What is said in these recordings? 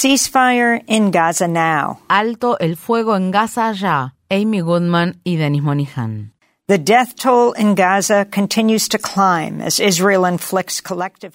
Ceasefire in Gaza now. Alto el fuego en Gaza ya. Amy Goodman y Denis Monihan.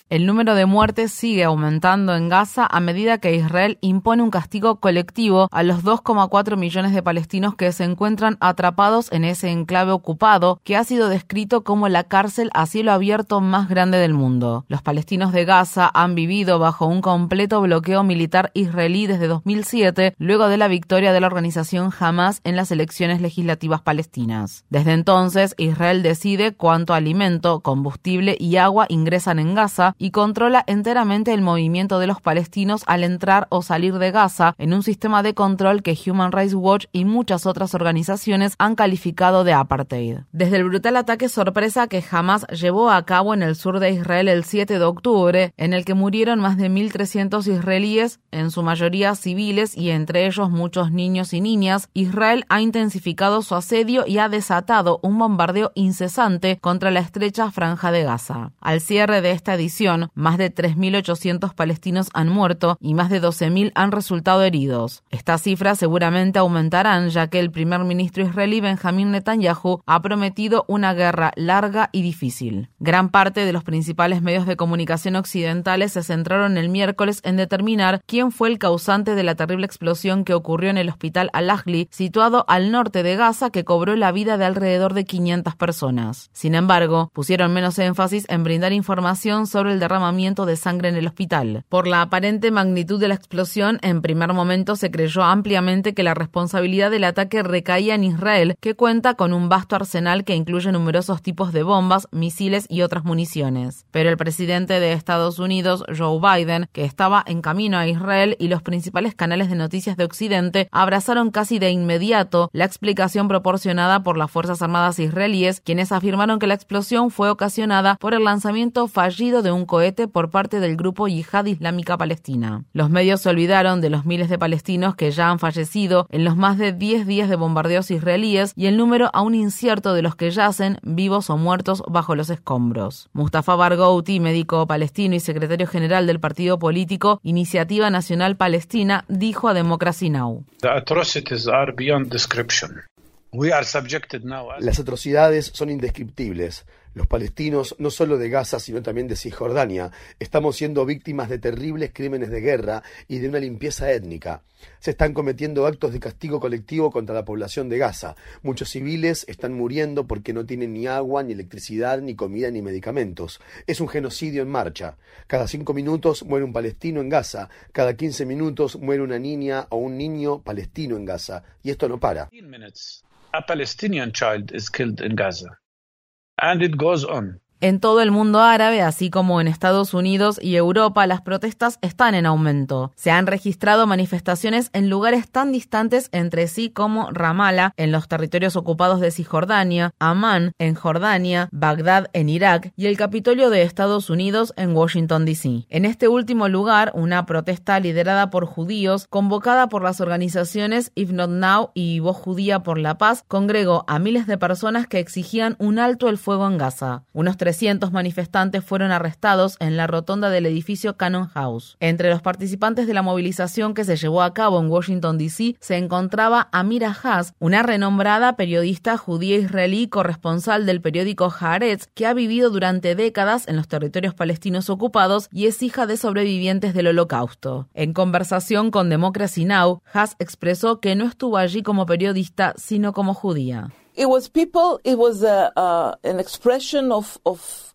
El número de muertes sigue aumentando en Gaza a medida que Israel impone un castigo colectivo a los 2,4 millones de palestinos que se encuentran atrapados en ese enclave ocupado que ha sido descrito como la cárcel a cielo abierto más grande del mundo. Los palestinos de Gaza han vivido bajo un completo bloqueo militar israelí desde 2007, luego de la victoria de la organización Hamas en las elecciones legislativas palestinas. Desde entonces, entonces, Israel decide cuánto alimento, combustible y agua ingresan en Gaza y controla enteramente el movimiento de los palestinos al entrar o salir de Gaza en un sistema de control que Human Rights Watch y muchas otras organizaciones han calificado de apartheid. Desde el brutal ataque sorpresa que jamás llevó a cabo en el sur de Israel el 7 de octubre, en el que murieron más de 1.300 israelíes, en su mayoría civiles y entre ellos muchos niños y niñas, Israel ha intensificado su asedio y ha desatado un bombardeo incesante contra la estrecha franja de Gaza. Al cierre de esta edición, más de 3.800 palestinos han muerto y más de 12.000 han resultado heridos. Estas cifras seguramente aumentarán ya que el primer ministro israelí Benjamín Netanyahu ha prometido una guerra larga y difícil. Gran parte de los principales medios de comunicación occidentales se centraron el miércoles en determinar quién fue el causante de la terrible explosión que ocurrió en el hospital Al-Ahli, situado al norte de Gaza, que cobró la vida de alrededor de 500 personas. Sin embargo, pusieron menos énfasis en brindar información sobre el derramamiento de sangre en el hospital. Por la aparente magnitud de la explosión, en primer momento se creyó ampliamente que la responsabilidad del ataque recaía en Israel, que cuenta con un vasto arsenal que incluye numerosos tipos de bombas, misiles y otras municiones. Pero el presidente de Estados Unidos, Joe Biden, que estaba en camino a Israel y los principales canales de noticias de Occidente abrazaron casi de inmediato la explicación proporcionada por las Fuerzas Armadas israelíes, quienes afirmaron que la explosión fue ocasionada por el lanzamiento fallido de un cohete por parte del grupo Yihad Islámica Palestina. Los medios se olvidaron de los miles de palestinos que ya han fallecido en los más de 10 días de bombardeos israelíes y el número aún incierto de los que yacen vivos o muertos bajo los escombros. Mustafa Barghouti, médico palestino y secretario general del partido político Iniciativa Nacional Palestina, dijo a Democracy Now! Las atrocidades son indescriptibles. Los palestinos, no solo de Gaza, sino también de Cisjordania, estamos siendo víctimas de terribles crímenes de guerra y de una limpieza étnica. Se están cometiendo actos de castigo colectivo contra la población de Gaza. Muchos civiles están muriendo porque no tienen ni agua, ni electricidad, ni comida, ni medicamentos. Es un genocidio en marcha. Cada cinco minutos muere un palestino en Gaza. Cada quince minutos muere una niña o un niño palestino en Gaza. Y esto no para. a Palestinian child is killed in Gaza. And it goes on. En todo el mundo árabe, así como en Estados Unidos y Europa, las protestas están en aumento. Se han registrado manifestaciones en lugares tan distantes entre sí como Ramallah, en los territorios ocupados de Cisjordania, Amán, en Jordania, Bagdad, en Irak, y el Capitolio de Estados Unidos en Washington, D.C. En este último lugar, una protesta liderada por judíos, convocada por las organizaciones If Not Now y Voz Judía por la Paz, congregó a miles de personas que exigían un alto el fuego en Gaza. Unos 300 manifestantes fueron arrestados en la rotonda del edificio Cannon House. Entre los participantes de la movilización que se llevó a cabo en Washington, D.C., se encontraba Amira Haas, una renombrada periodista judía israelí corresponsal del periódico Haaretz, que ha vivido durante décadas en los territorios palestinos ocupados y es hija de sobrevivientes del holocausto. En conversación con Democracy Now!, Haas expresó que no estuvo allí como periodista, sino como judía. It was people, it was a, uh, an expression of, of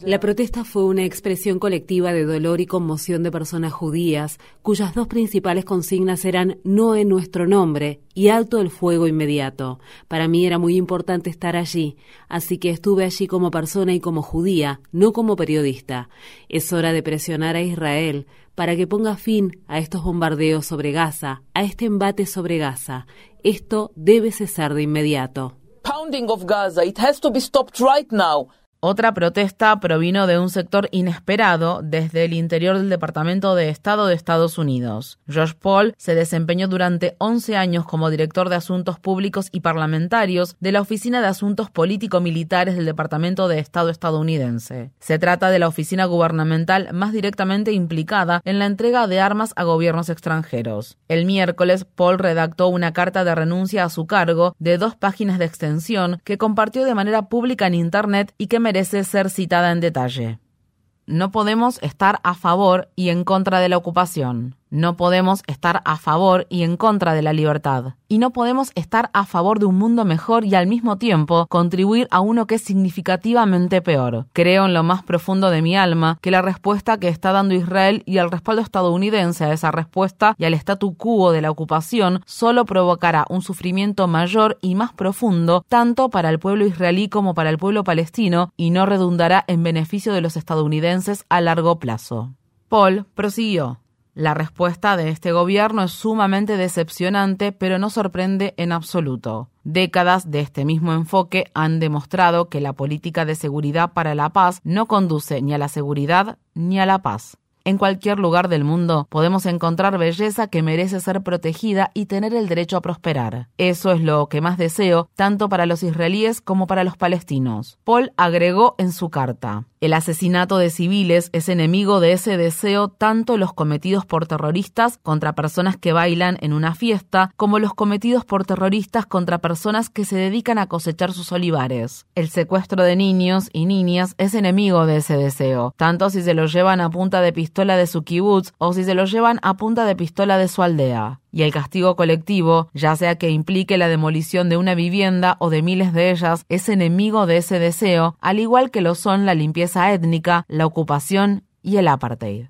la protesta fue una expresión colectiva de dolor y conmoción de personas judías, cuyas dos principales consignas eran no en nuestro nombre y alto el fuego inmediato. Para mí era muy importante estar allí, así que estuve allí como persona y como judía, no como periodista. Es hora de presionar a Israel para que ponga fin a estos bombardeos sobre Gaza, a este embate sobre Gaza. Esto debe cesar de inmediato. Pounding of Gaza, it has to be stopped right now. Otra protesta provino de un sector inesperado desde el interior del Departamento de Estado de Estados Unidos. Josh Paul se desempeñó durante 11 años como director de Asuntos Públicos y Parlamentarios de la Oficina de Asuntos Político-Militares del Departamento de Estado estadounidense. Se trata de la oficina gubernamental más directamente implicada en la entrega de armas a gobiernos extranjeros. El miércoles, Paul redactó una carta de renuncia a su cargo de dos páginas de extensión que compartió de manera pública en Internet y que merece ser citada en detalle. No podemos estar a favor y en contra de la ocupación. No podemos estar a favor y en contra de la libertad. Y no podemos estar a favor de un mundo mejor y al mismo tiempo contribuir a uno que es significativamente peor. Creo en lo más profundo de mi alma que la respuesta que está dando Israel y el respaldo estadounidense a esa respuesta y al statu quo de la ocupación solo provocará un sufrimiento mayor y más profundo tanto para el pueblo israelí como para el pueblo palestino y no redundará en beneficio de los estadounidenses a largo plazo. Paul prosiguió. La respuesta de este gobierno es sumamente decepcionante, pero no sorprende en absoluto. Décadas de este mismo enfoque han demostrado que la política de seguridad para la paz no conduce ni a la seguridad ni a la paz. En cualquier lugar del mundo podemos encontrar belleza que merece ser protegida y tener el derecho a prosperar. Eso es lo que más deseo, tanto para los israelíes como para los palestinos. Paul agregó en su carta. El asesinato de civiles es enemigo de ese deseo tanto los cometidos por terroristas contra personas que bailan en una fiesta, como los cometidos por terroristas contra personas que se dedican a cosechar sus olivares. El secuestro de niños y niñas es enemigo de ese deseo, tanto si se los llevan a punta de pistola de su kibutz o si se los llevan a punta de pistola de su aldea y el castigo colectivo, ya sea que implique la demolición de una vivienda o de miles de ellas, es enemigo de ese deseo, al igual que lo son la limpieza étnica, la ocupación y el apartheid.